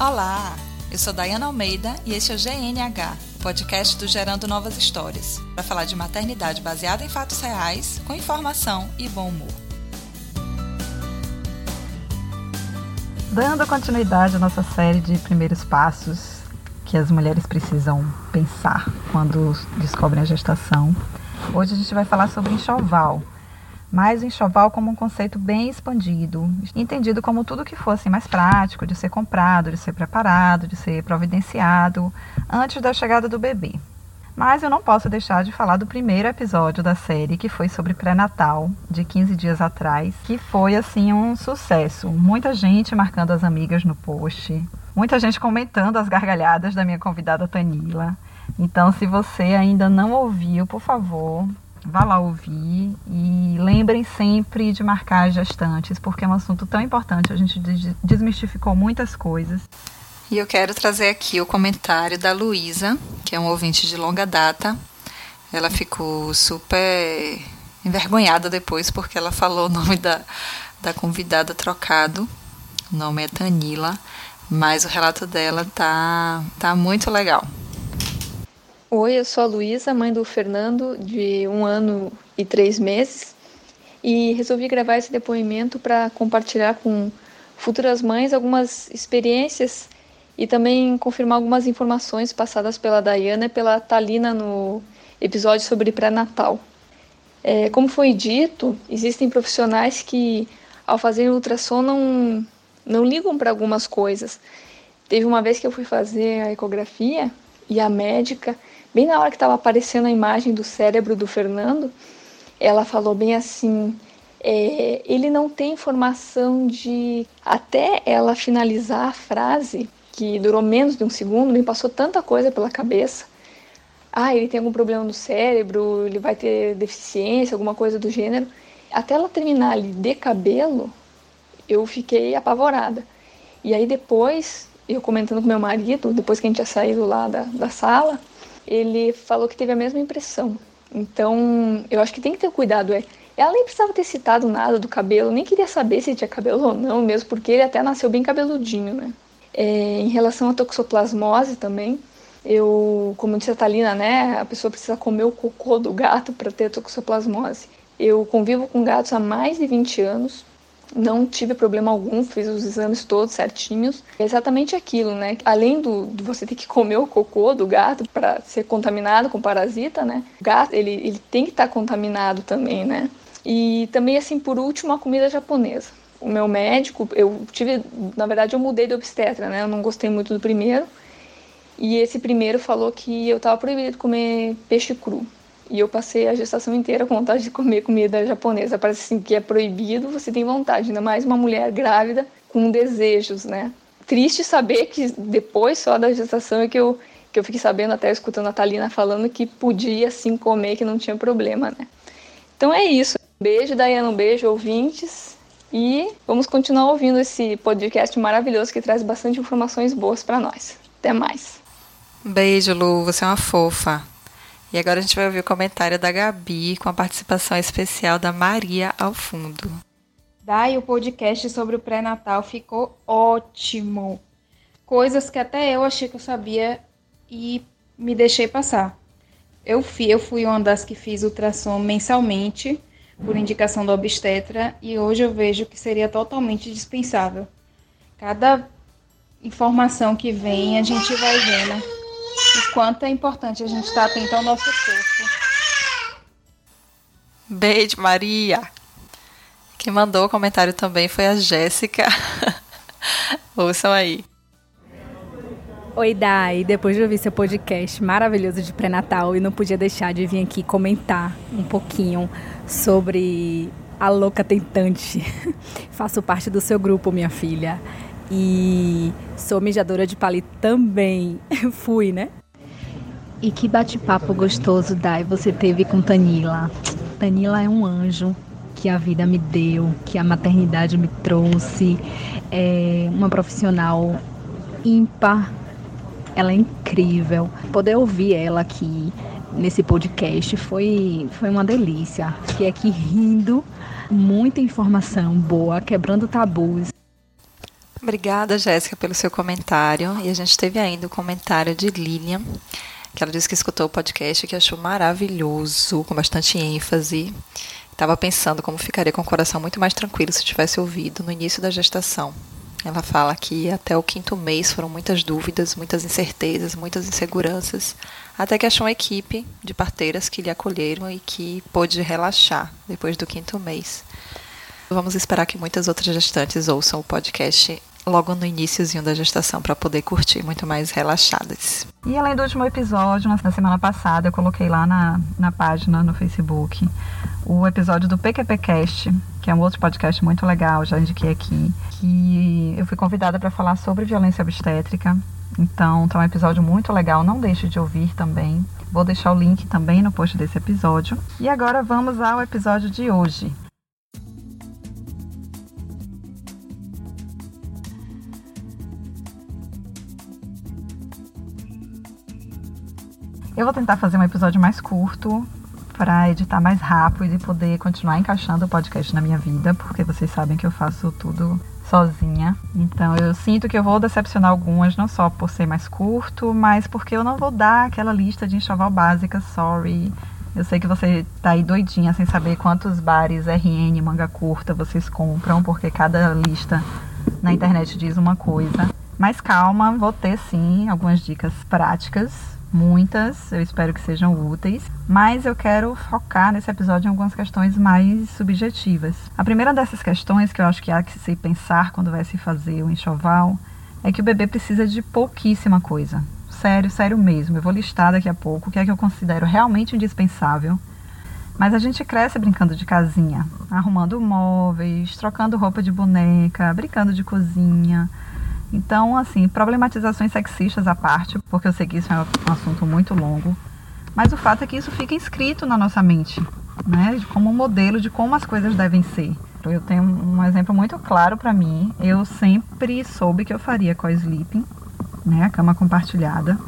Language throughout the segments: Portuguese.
Olá, eu sou Dayana Almeida e este é o GNH, podcast do Gerando Novas Histórias, para falar de maternidade baseada em fatos reais, com informação e bom humor. Dando continuidade à nossa série de primeiros passos que as mulheres precisam pensar quando descobrem a gestação, hoje a gente vai falar sobre enxoval mas o enxoval como um conceito bem expandido, entendido como tudo que fosse mais prático de ser comprado, de ser preparado, de ser providenciado antes da chegada do bebê. Mas eu não posso deixar de falar do primeiro episódio da série, que foi sobre pré-natal, de 15 dias atrás, que foi assim um sucesso. Muita gente marcando as amigas no post, muita gente comentando as gargalhadas da minha convidada Tanila. Então, se você ainda não ouviu, por favor, vá lá ouvir e lembrem sempre de marcar as gestantes, porque é um assunto tão importante, a gente desmistificou muitas coisas. E eu quero trazer aqui o comentário da Luísa, que é um ouvinte de longa data. Ela ficou super envergonhada depois porque ela falou o nome da, da convidada trocado. O nome é Tanila, mas o relato dela tá, tá muito legal. Oi, eu sou a Luísa, mãe do Fernando, de um ano e três meses, e resolvi gravar esse depoimento para compartilhar com futuras mães algumas experiências e também confirmar algumas informações passadas pela Dayana e pela Talina no episódio sobre pré-natal. É, como foi dito, existem profissionais que, ao fazer ultrassom, não, não ligam para algumas coisas. Teve uma vez que eu fui fazer a ecografia e a médica bem na hora que estava aparecendo a imagem do cérebro do Fernando, ela falou bem assim: é, ele não tem informação de. Até ela finalizar a frase, que durou menos de um segundo, me passou tanta coisa pela cabeça. Ah, ele tem algum problema no cérebro, ele vai ter deficiência, alguma coisa do gênero. Até ela terminar ali de cabelo, eu fiquei apavorada. E aí depois, eu comentando com meu marido, depois que a gente tinha saído lá da, da sala, ele falou que teve a mesma impressão. Então, eu acho que tem que ter cuidado. É, ela nem precisava ter citado nada do cabelo, nem queria saber se tinha cabelo ou não, mesmo porque ele até nasceu bem cabeludinho, né? É, em relação à toxoplasmose também, eu, como disse a Thalina, né, a pessoa precisa comer o cocô do gato para ter toxoplasmose. Eu convivo com gatos há mais de 20 anos não tive problema algum, fiz os exames todos certinhos. É exatamente aquilo, né? Além do, de você ter que comer o cocô do gato para ser contaminado com parasita, né? O gato, ele, ele tem que estar tá contaminado também, né? E também, assim, por último, a comida japonesa. O meu médico, eu tive, na verdade, eu mudei de obstetra, né? Eu não gostei muito do primeiro. E esse primeiro falou que eu estava proibido de comer peixe cru. E eu passei a gestação inteira com vontade de comer comida japonesa. Parece assim que é proibido, você tem vontade, ainda mais uma mulher grávida com desejos, né? Triste saber que depois só da gestação é que eu, que eu fiquei sabendo, até escutando a Thalina falando que podia sim comer, que não tinha problema, né? Então é isso. Beijo, Dayana, um beijo, ouvintes. E vamos continuar ouvindo esse podcast maravilhoso que traz bastante informações boas para nós. Até mais. Beijo, Lu, você é uma fofa. E agora a gente vai ouvir o comentário da Gabi com a participação especial da Maria ao fundo. Daí o podcast sobre o pré-natal ficou ótimo. Coisas que até eu achei que eu sabia e me deixei passar. Eu fui, eu fui uma das que fiz ultrassom mensalmente por indicação do obstetra e hoje eu vejo que seria totalmente dispensável. Cada informação que vem a gente vai vendo quanto é importante a gente estar atento ao nosso corpo. Beijo, Maria. Quem mandou o comentário também foi a Jéssica. Ouçam aí. Oi, Dai. Depois de ouvir seu podcast maravilhoso de pré-natal, e não podia deixar de vir aqui comentar um pouquinho sobre a louca tentante. Faço parte do seu grupo, minha filha. E sou mijadora de palito também. Fui, né? E que bate-papo gostoso, Dai, você teve com Tanila. Tanila é um anjo que a vida me deu, que a maternidade me trouxe. É uma profissional ímpar. Ela é incrível. Poder ouvir ela aqui nesse podcast foi, foi uma delícia. Fiquei aqui rindo, muita informação boa, quebrando tabus. Obrigada, Jéssica, pelo seu comentário. E a gente teve ainda o comentário de Lilian, que ela disse que escutou o podcast e que achou maravilhoso, com bastante ênfase. Estava pensando como ficaria com o coração muito mais tranquilo se tivesse ouvido no início da gestação. Ela fala que até o quinto mês foram muitas dúvidas, muitas incertezas, muitas inseguranças, até que achou uma equipe de parteiras que lhe acolheram e que pôde relaxar depois do quinto mês. Vamos esperar que muitas outras gestantes ouçam o podcast logo no iníciozinho da gestação para poder curtir muito mais relaxadas. E além do último episódio, na semana passada, eu coloquei lá na, na página no Facebook o episódio do PQPcast, que é um outro podcast muito legal, já indiquei aqui, que eu fui convidada para falar sobre violência obstétrica. Então, tá um episódio muito legal, não deixe de ouvir também. Vou deixar o link também no post desse episódio. E agora vamos ao episódio de hoje. Eu vou tentar fazer um episódio mais curto para editar mais rápido e poder continuar encaixando o podcast na minha vida, porque vocês sabem que eu faço tudo sozinha. Então eu sinto que eu vou decepcionar algumas, não só por ser mais curto, mas porque eu não vou dar aquela lista de enxoval básica, sorry. Eu sei que você tá aí doidinha sem saber quantos bares RN manga curta vocês compram, porque cada lista na internet diz uma coisa. Mas calma, vou ter sim algumas dicas práticas muitas, eu espero que sejam úteis, mas eu quero focar nesse episódio em algumas questões mais subjetivas. A primeira dessas questões que eu acho que há que se pensar quando vai se fazer o enxoval é que o bebê precisa de pouquíssima coisa. Sério, sério mesmo. Eu vou listar daqui a pouco o que é que eu considero realmente indispensável. Mas a gente cresce brincando de casinha, arrumando móveis, trocando roupa de boneca, brincando de cozinha, então, assim, problematizações sexistas à parte, porque eu sei que isso é um assunto muito longo, mas o fato é que isso fica inscrito na nossa mente, né, como um modelo de como as coisas devem ser. Eu tenho um exemplo muito claro para mim. Eu sempre soube que eu faria co-sleeping, né, a cama compartilhada.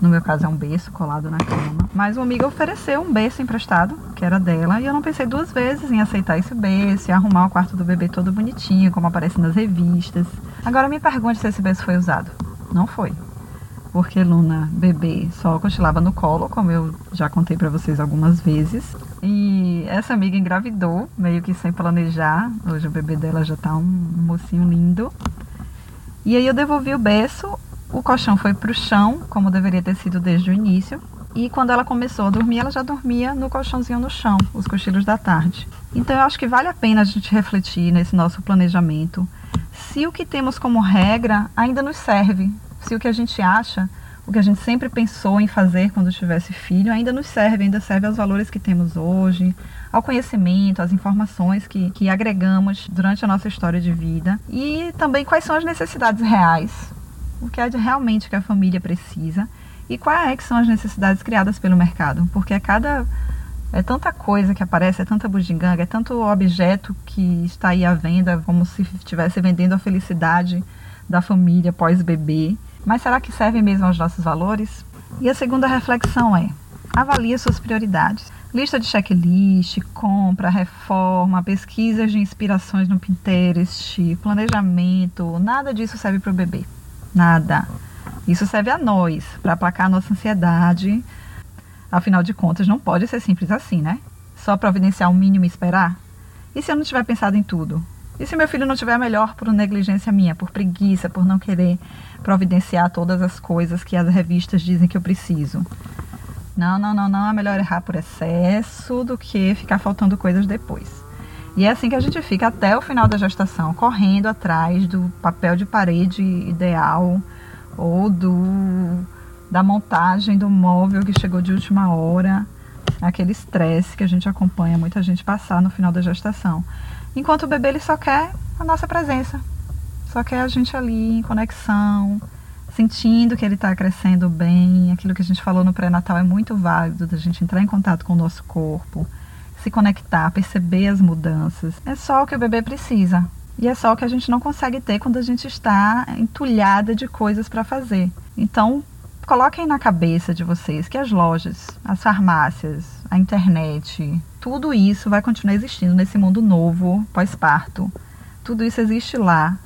No meu caso é um berço colado na cama. Mas uma amiga ofereceu um berço emprestado, que era dela, e eu não pensei duas vezes em aceitar esse berço e arrumar o quarto do bebê todo bonitinho, como aparece nas revistas. Agora me pergunte se esse berço foi usado. Não foi. Porque Luna, bebê, só cochilava no colo, como eu já contei para vocês algumas vezes. E essa amiga engravidou, meio que sem planejar. Hoje o bebê dela já tá um mocinho lindo. E aí eu devolvi o berço, o colchão foi pro chão, como deveria ter sido desde o início. E quando ela começou a dormir, ela já dormia no colchãozinho no chão, os cochilos da tarde. Então eu acho que vale a pena a gente refletir nesse nosso planejamento se o que temos como regra ainda nos serve, se o que a gente acha, o que a gente sempre pensou em fazer quando tivesse filho, ainda nos serve, ainda serve aos valores que temos hoje, ao conhecimento, às informações que, que agregamos durante a nossa história de vida. E também quais são as necessidades reais, o que é realmente que a família precisa e quais é são as necessidades criadas pelo mercado, porque a cada é tanta coisa que aparece, é tanta bugiganga, é tanto objeto que está aí à venda, como se estivesse vendendo a felicidade da família pós-bebê. Mas será que serve mesmo aos nossos valores? E a segunda reflexão é: avalie suas prioridades. Lista de checklist, compra, reforma, pesquisas de inspirações no Pinterest, planejamento, nada disso serve para o bebê. Nada. Isso serve a nós, para aplacar nossa ansiedade, Afinal de contas, não pode ser simples assim, né? Só providenciar o mínimo e esperar? E se eu não tiver pensado em tudo? E se meu filho não tiver melhor por negligência minha, por preguiça, por não querer providenciar todas as coisas que as revistas dizem que eu preciso? Não, não, não, não. É melhor errar por excesso do que ficar faltando coisas depois. E é assim que a gente fica até o final da gestação, correndo atrás do papel de parede ideal ou do da montagem do móvel que chegou de última hora, aquele estresse que a gente acompanha muita gente passar no final da gestação. Enquanto o bebê ele só quer a nossa presença, só quer a gente ali em conexão, sentindo que ele está crescendo bem. Aquilo que a gente falou no pré-natal é muito válido, da gente entrar em contato com o nosso corpo, se conectar, perceber as mudanças. É só o que o bebê precisa. E é só o que a gente não consegue ter quando a gente está entulhada de coisas para fazer. Então, coloquem na cabeça de vocês que as lojas, as farmácias, a internet, tudo isso vai continuar existindo nesse mundo novo, pós-parto. Tudo isso existe lá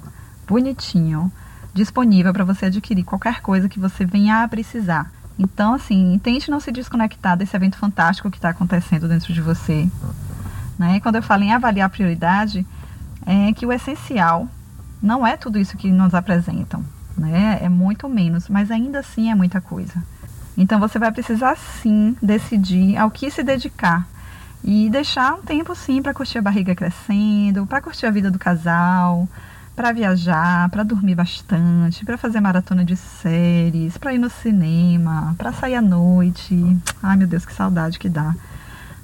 bonitinho, disponível para você adquirir qualquer coisa que você venha a precisar. Então, assim, tente não se desconectar desse evento fantástico que está acontecendo dentro de você. Né? Quando eu falo em avaliar a prioridade, é que o essencial não é tudo isso que nos apresentam. Né? É muito menos, mas ainda assim é muita coisa. Então você vai precisar sim decidir ao que se dedicar e deixar um tempo sim para curtir a barriga crescendo, para curtir a vida do casal, para viajar, para dormir bastante, para fazer maratona de séries, para ir no cinema, para sair à noite. Ai meu Deus, que saudade que dá.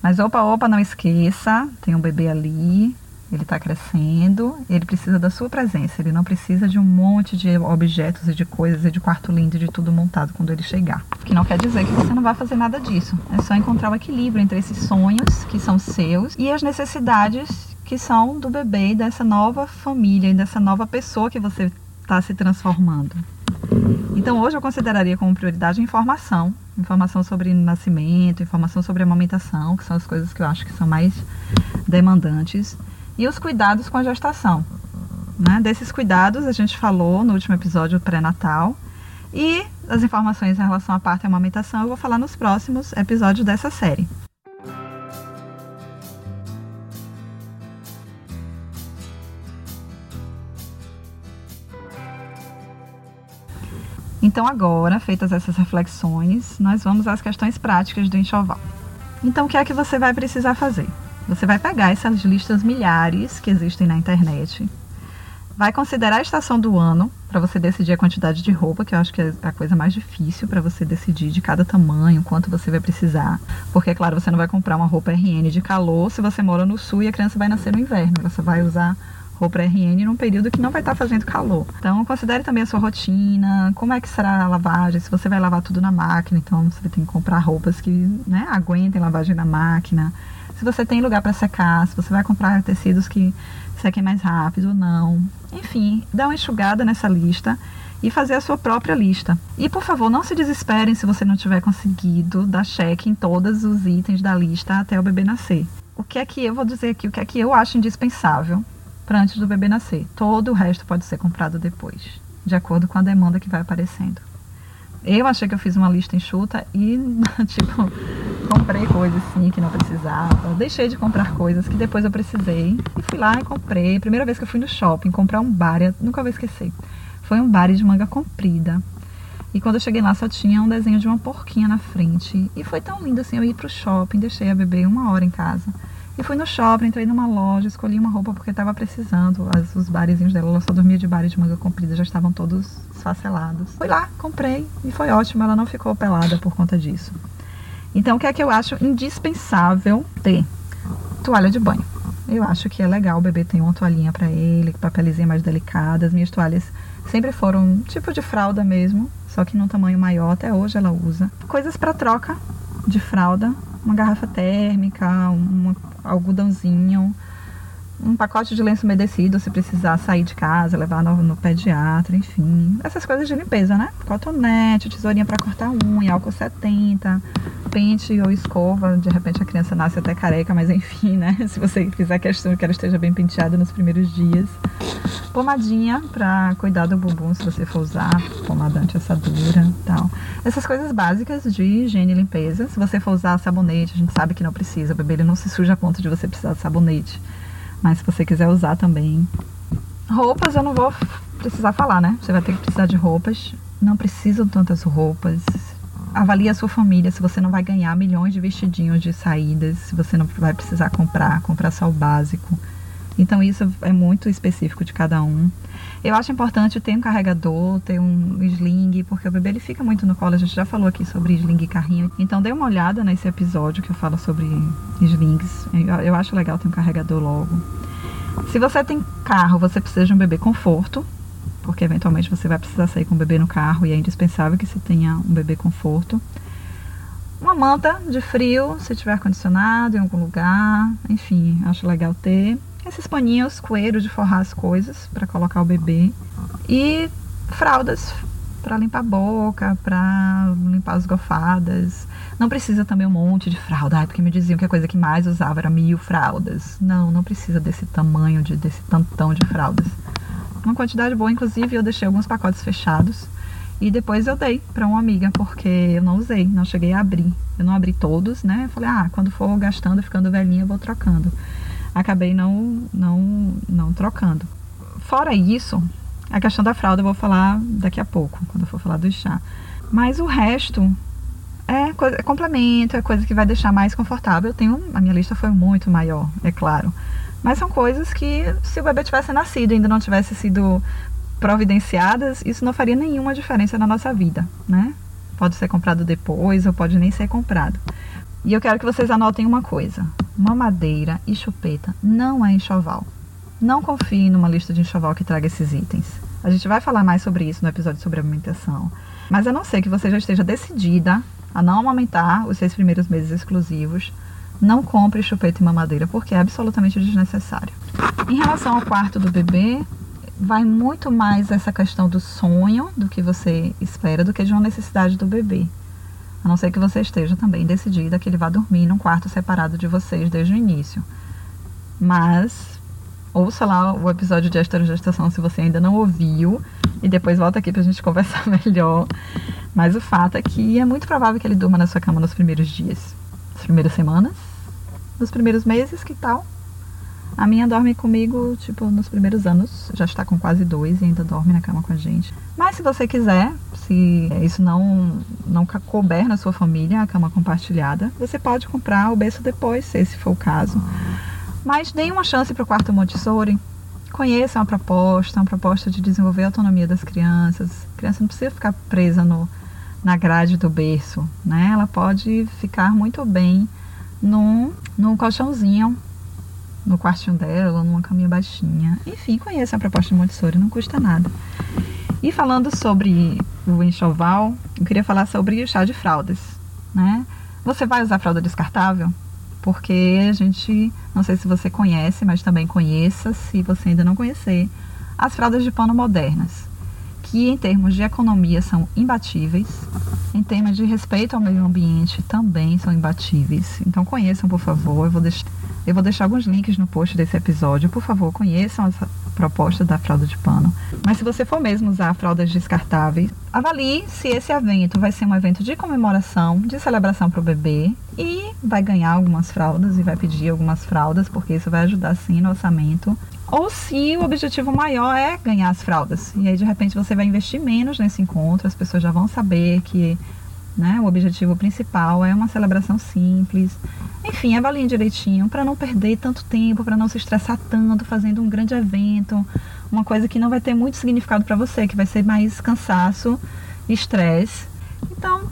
Mas opa, opa, não esqueça, tem um bebê ali, ele está crescendo, ele precisa da sua presença, ele não precisa de um monte de objetos e de coisas e de quarto lindo e de tudo montado quando ele chegar. Que não quer dizer que você não vai fazer nada disso. É só encontrar o equilíbrio entre esses sonhos que são seus e as necessidades que são do bebê e dessa nova família e dessa nova pessoa que você está se transformando. Então hoje eu consideraria como prioridade informação, informação sobre nascimento, informação sobre amamentação, que são as coisas que eu acho que são mais demandantes e os cuidados com a gestação. Né? Desses cuidados a gente falou no último episódio pré-natal e as informações em relação à parte e amamentação eu vou falar nos próximos episódios dessa série. Então agora, feitas essas reflexões, nós vamos às questões práticas do enxoval. Então o que é que você vai precisar fazer? Você vai pegar essas listas milhares que existem na internet, vai considerar a estação do ano para você decidir a quantidade de roupa, que eu acho que é a coisa mais difícil para você decidir de cada tamanho, quanto você vai precisar. Porque, é claro, você não vai comprar uma roupa RN de calor se você mora no sul e a criança vai nascer no inverno. Você vai usar roupa RN num período que não vai estar fazendo calor. Então, considere também a sua rotina, como é que será a lavagem, se você vai lavar tudo na máquina, então você tem que comprar roupas que né, aguentem lavagem na máquina se você tem lugar para secar, se você vai comprar tecidos que sequem mais rápido ou não. Enfim, dá uma enxugada nessa lista e fazer a sua própria lista. E por favor, não se desesperem se você não tiver conseguido dar cheque em todos os itens da lista até o bebê nascer. O que é que eu vou dizer aqui? O que é que eu acho indispensável para antes do bebê nascer? Todo o resto pode ser comprado depois, de acordo com a demanda que vai aparecendo. Eu achei que eu fiz uma lista enxuta e, tipo, comprei coisas assim que não precisava. Deixei de comprar coisas que depois eu precisei. E fui lá e comprei. Primeira vez que eu fui no shopping comprar um bar, nunca vou esquecer. Foi um bar de manga comprida. E quando eu cheguei lá só tinha um desenho de uma porquinha na frente. E foi tão lindo assim, eu ir pro shopping, deixei a bebê uma hora em casa. E fui no shopping, entrei numa loja, escolhi uma roupa porque estava precisando. As, os barezinhos dela, ela só dormia de bare de manga comprida, já estavam todos esfacelados. Fui lá, comprei e foi ótimo, ela não ficou pelada por conta disso. Então, o que é que eu acho indispensável ter? Toalha de banho. Eu acho que é legal o bebê ter uma toalhinha para ele, papelizinha mais delicada. As minhas toalhas sempre foram tipo de fralda mesmo, só que num tamanho maior, até hoje ela usa. Coisas para troca de fralda, uma garrafa térmica, um algodãozinho, um pacote de lenço umedecido se precisar sair de casa, levar no, no pediatra, enfim. Essas coisas de limpeza, né? Cotonete, tesourinha para cortar unha, álcool 70, pente ou escova. De repente a criança nasce até careca, mas enfim, né? Se você fizer questão que ela esteja bem penteada nos primeiros dias. Pomadinha para cuidar do bumbum se você for usar, pomada anti-assadura tal. Essas coisas básicas de higiene e limpeza. Se você for usar sabonete, a gente sabe que não precisa. O bebê ele não se suja a ponto de você precisar de sabonete. Mas se você quiser usar também. Roupas eu não vou precisar falar, né? Você vai ter que precisar de roupas. Não precisam tantas roupas. Avalie a sua família se você não vai ganhar milhões de vestidinhos de saídas, se você não vai precisar comprar, comprar só o básico. Então isso é muito específico de cada um. Eu acho importante ter um carregador, ter um sling, porque o bebê ele fica muito no colo. A gente já falou aqui sobre sling e carrinho. Então dê uma olhada nesse episódio que eu falo sobre slings. Eu acho legal ter um carregador logo. Se você tem carro, você precisa de um bebê conforto, porque eventualmente você vai precisar sair com o bebê no carro e é indispensável que você tenha um bebê conforto. Uma manta de frio, se tiver ar-condicionado em algum lugar, enfim, acho legal ter esses paninhos coelhos de forrar as coisas para colocar o bebê e fraldas para limpar a boca, para limpar as gofadas. Não precisa também um monte de fralda, Ai, porque me diziam que a coisa que mais usava era mil fraldas. Não, não precisa desse tamanho, de, desse tantão de fraldas. uma quantidade boa, inclusive eu deixei alguns pacotes fechados. E depois eu dei para uma amiga, porque eu não usei, não cheguei a abrir. Eu não abri todos, né? Eu falei, ah, quando for gastando, ficando velhinha, eu vou trocando. Acabei não, não, não trocando. Fora isso, a questão da fralda eu vou falar daqui a pouco, quando eu for falar do chá. Mas o resto é, é complemento, é coisa que vai deixar mais confortável. Eu tenho, a minha lista foi muito maior, é claro. Mas são coisas que, se o bebê tivesse nascido e ainda não tivesse sido providenciadas, isso não faria nenhuma diferença na nossa vida, né? Pode ser comprado depois ou pode nem ser comprado. E eu quero que vocês anotem uma coisa: mamadeira e chupeta não é enxoval. Não confie numa lista de enxoval que traga esses itens. A gente vai falar mais sobre isso no episódio sobre alimentação. Mas a não ser que você já esteja decidida a não amamentar os seis primeiros meses exclusivos, não compre chupeta e mamadeira, porque é absolutamente desnecessário. Em relação ao quarto do bebê, vai muito mais essa questão do sonho do que você espera do que de uma necessidade do bebê. A não ser que você esteja também decidida que ele vá dormir num quarto separado de vocês desde o início. Mas ouça lá o episódio de esterogestação se você ainda não ouviu e depois volta aqui pra gente conversar melhor. Mas o fato é que é muito provável que ele durma na sua cama nos primeiros dias, nas primeiras semanas, nos primeiros meses, que tal? A minha dorme comigo, tipo, nos primeiros anos, já está com quase dois e ainda dorme na cama com a gente. Mas se você quiser, se isso não, não couber na sua família, a cama compartilhada, você pode comprar o berço depois, se esse for o caso. Mas dê uma chance para o quarto Montessori. Conheça uma proposta, uma proposta de desenvolver a autonomia das crianças. A criança não precisa ficar presa no, na grade do berço, né? Ela pode ficar muito bem num, num colchãozinho no quartinho dela, numa caminha baixinha. Enfim, conheça a proposta de Montessori, não custa nada. E falando sobre o enxoval, eu queria falar sobre o chá de fraldas, né? Você vai usar fralda descartável? Porque a gente, não sei se você conhece, mas também conheça, se você ainda não conhecer, as fraldas de pano modernas, que em termos de economia são imbatíveis, em termos de respeito ao meio ambiente também são imbatíveis. Então conheçam, por favor. Eu vou deixar eu vou deixar alguns links no post desse episódio. Por favor, conheçam essa proposta da fralda de pano. Mas se você for mesmo usar fraldas descartáveis, avalie se esse evento vai ser um evento de comemoração, de celebração para o bebê e vai ganhar algumas fraldas e vai pedir algumas fraldas, porque isso vai ajudar sim no orçamento. Ou se o objetivo maior é ganhar as fraldas. E aí, de repente, você vai investir menos nesse encontro, as pessoas já vão saber que né, o objetivo principal é uma celebração simples, enfim, avaliem direitinho para não perder tanto tempo, para não se estressar tanto fazendo um grande evento, uma coisa que não vai ter muito significado para você, que vai ser mais cansaço, estresse. Então,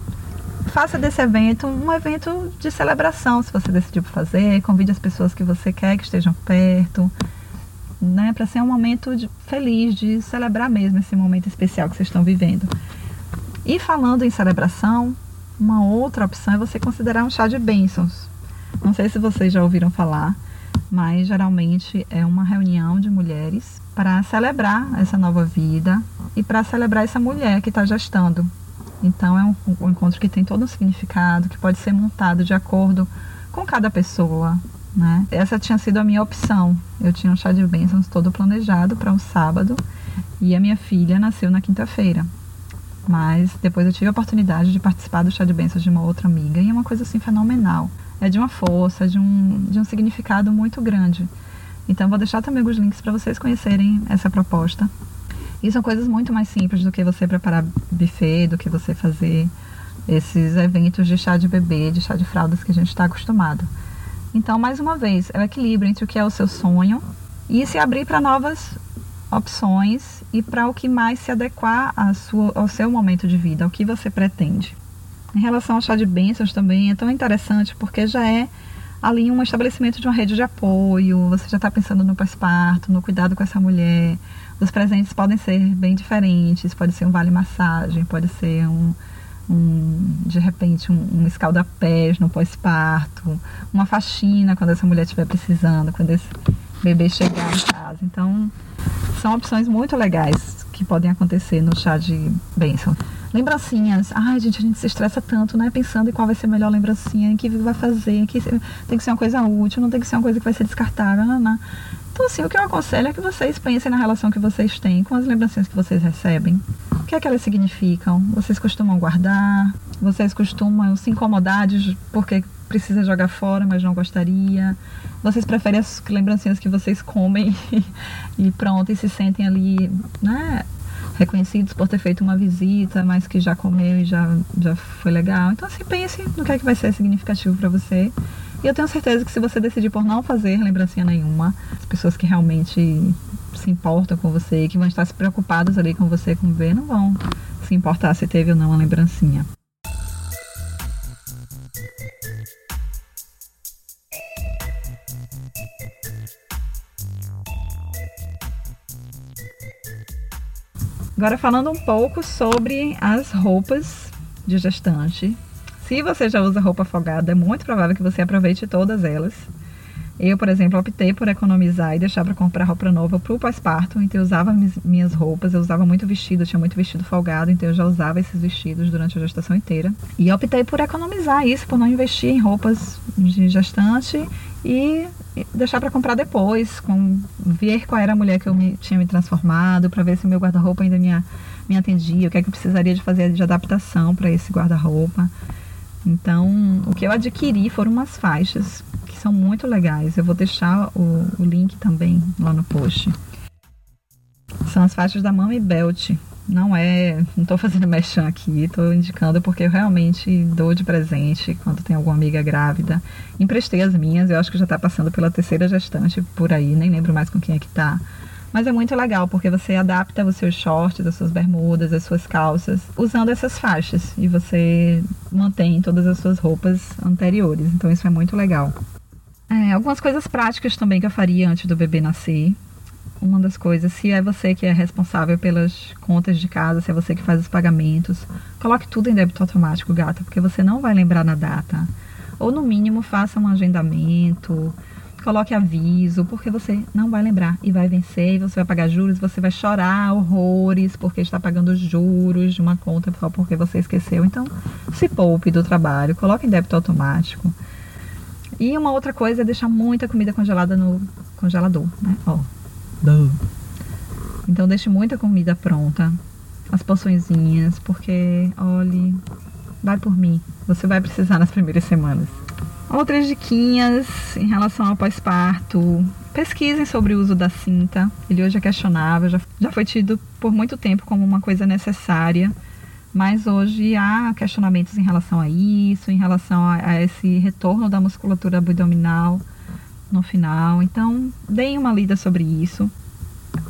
faça desse evento um evento de celebração, se você decidiu fazer, convide as pessoas que você quer que estejam perto, né, para ser um momento de, feliz, de celebrar mesmo esse momento especial que vocês estão vivendo. E falando em celebração, uma outra opção é você considerar um chá de bênçãos. Não sei se vocês já ouviram falar, mas geralmente é uma reunião de mulheres para celebrar essa nova vida e para celebrar essa mulher que está gestando. Então é um, um, encontro que tem todo um significado, que pode ser montado de acordo com cada pessoa. Né? Essa tinha sido a minha opção. Eu tinha um chá de bênçãos todo planejado para um sábado e a minha filha nasceu na quinta-feira. Mas depois eu tive a oportunidade de participar do chá de bênçãos de uma outra amiga e é uma coisa assim fenomenal é de uma força, de um, de um significado muito grande. Então, vou deixar também os links para vocês conhecerem essa proposta. E são coisas muito mais simples do que você preparar buffet, do que você fazer esses eventos de chá de bebê, de chá de fraldas que a gente está acostumado. Então, mais uma vez, é o equilíbrio entre o que é o seu sonho e se abrir para novas opções e para o que mais se adequar sua, ao seu momento de vida, ao que você pretende. Em relação ao chá de bênçãos também é tão interessante porque já é ali um estabelecimento de uma rede de apoio, você já está pensando no pós-parto, no cuidado com essa mulher. Os presentes podem ser bem diferentes, pode ser um vale massagem, pode ser um, um de repente um, um escalda-pés no pós-parto, uma faxina quando essa mulher estiver precisando, quando esse bebê chegar em casa. Então, são opções muito legais que podem acontecer no chá de bênção. Lembrancinhas. Ai, gente, a gente se estressa tanto, né? Pensando em qual vai ser a melhor lembrancinha, que vai fazer, que tem que ser uma coisa útil, não tem que ser uma coisa que vai ser descartável. Não, não. Então, assim, o que eu aconselho é que vocês pensem na relação que vocês têm com as lembrancinhas que vocês recebem. O que é que elas significam? Vocês costumam guardar? Vocês costumam se incomodar de, porque precisa jogar fora, mas não gostaria? Vocês preferem as lembrancinhas que vocês comem e pronto, e se sentem ali, né? reconhecidos por ter feito uma visita, mas que já comeu e já, já foi legal. Então, assim, pense no que é que vai ser significativo para você. E eu tenho certeza que se você decidir por não fazer lembrancinha nenhuma, as pessoas que realmente se importam com você, que vão estar se preocupadas ali com você, com ver, não vão se importar se teve ou não uma lembrancinha. Agora falando um pouco sobre as roupas de gestante. Se você já usa roupa folgada, é muito provável que você aproveite todas elas. Eu, por exemplo, optei por economizar e deixar para comprar roupa nova para o pós-parto. Então, eu usava minhas roupas, eu usava muito vestido, eu tinha muito vestido folgado, então eu já usava esses vestidos durante a gestação inteira. E optei por economizar isso, por não investir em roupas de gestante e deixar para comprar depois, com ver qual era a mulher que eu me, tinha me transformado, para ver se o meu guarda-roupa ainda me, me atendia, o que é que eu precisaria de fazer de adaptação para esse guarda-roupa. Então, o que eu adquiri foram umas faixas que são muito legais. Eu vou deixar o, o link também lá no post. São as faixas da Mami Belt, não é, não estou fazendo mexão aqui, estou indicando porque eu realmente dou de presente quando tem alguma amiga grávida. Emprestei as minhas, eu acho que já está passando pela terceira gestante por aí, nem lembro mais com quem é que está. Mas é muito legal porque você adapta os seus shorts, as suas bermudas, as suas calças, usando essas faixas e você mantém todas as suas roupas anteriores. Então isso é muito legal. É, algumas coisas práticas também que eu faria antes do bebê nascer uma das coisas, se é você que é responsável pelas contas de casa, se é você que faz os pagamentos, coloque tudo em débito automático, gata, porque você não vai lembrar na data. Ou no mínimo faça um agendamento, coloque aviso, porque você não vai lembrar e vai vencer, e você vai pagar juros, você vai chorar horrores porque está pagando juros de uma conta só porque você esqueceu. Então, se poupe do trabalho, coloque em débito automático. E uma outra coisa é deixar muita comida congelada no congelador, né? Ó, então deixe muita comida pronta, as poçõezinhas, porque, olhe, vai por mim, você vai precisar nas primeiras semanas. Outras diquinhas em relação ao pós-parto. Pesquisem sobre o uso da cinta. Ele hoje é questionável, já, já foi tido por muito tempo como uma coisa necessária. Mas hoje há questionamentos em relação a isso, em relação a, a esse retorno da musculatura abdominal no final. Então, deem uma lida sobre isso.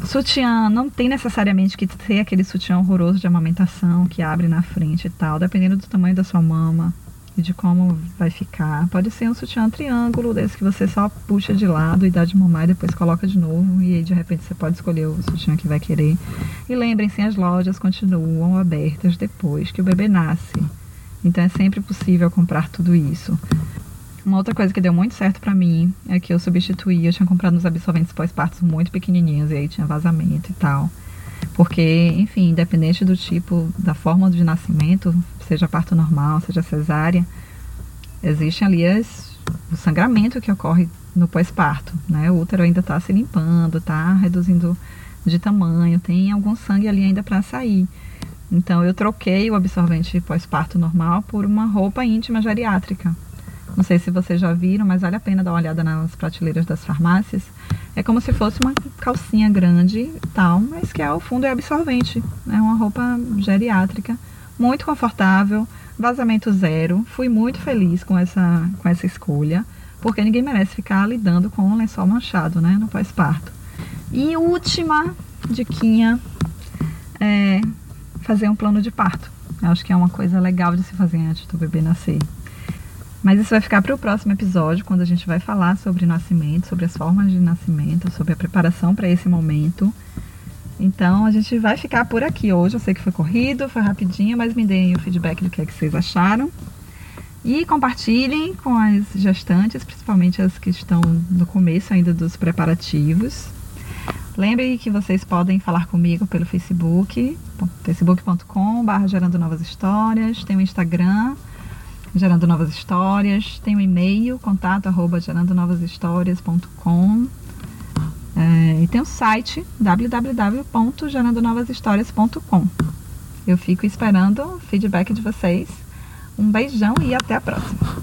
Sutiã não tem necessariamente que ser aquele sutiã horroroso de amamentação que abre na frente e tal, dependendo do tamanho da sua mama e de como vai ficar. Pode ser um sutiã triângulo, desse que você só puxa de lado e dá de mamar e depois coloca de novo. E aí de repente você pode escolher o sutiã que vai querer. E lembrem-se, as lojas continuam abertas depois que o bebê nasce. Então é sempre possível comprar tudo isso. Uma outra coisa que deu muito certo para mim é que eu substituí, eu tinha comprado uns absorventes pós-partos muito pequenininhos e aí tinha vazamento e tal. Porque, enfim, independente do tipo, da forma de nascimento, seja parto normal, seja cesárea, existe ali as, o sangramento que ocorre no pós-parto, né? O útero ainda está se limpando, está reduzindo de tamanho, tem algum sangue ali ainda para sair. Então eu troquei o absorvente pós-parto normal por uma roupa íntima geriátrica, não sei se vocês já viram, mas vale a pena dar uma olhada nas prateleiras das farmácias. É como se fosse uma calcinha grande tal, mas que ao fundo é absorvente. É uma roupa geriátrica, muito confortável, vazamento zero. Fui muito feliz com essa, com essa escolha, porque ninguém merece ficar lidando com um lençol manchado, né, no pós-parto. E última diquinha é fazer um plano de parto. Eu acho que é uma coisa legal de se fazer antes do bebê nascer. Mas isso vai ficar para o próximo episódio, quando a gente vai falar sobre nascimento, sobre as formas de nascimento, sobre a preparação para esse momento. Então a gente vai ficar por aqui hoje. Eu sei que foi corrido, foi rapidinho, mas me deem o feedback do que, é que vocês acharam. E compartilhem com as gestantes, principalmente as que estão no começo ainda dos preparativos. Lembrem que vocês podem falar comigo pelo Facebook, facebook.com.br gerando novas histórias, tem o Instagram, Gerando Novas Histórias. Tem um e-mail, contato arroba gerandonovashistórias.com. É, tem o site www.gerandonovashistórias.com. Eu fico esperando o feedback de vocês. Um beijão e até a próxima.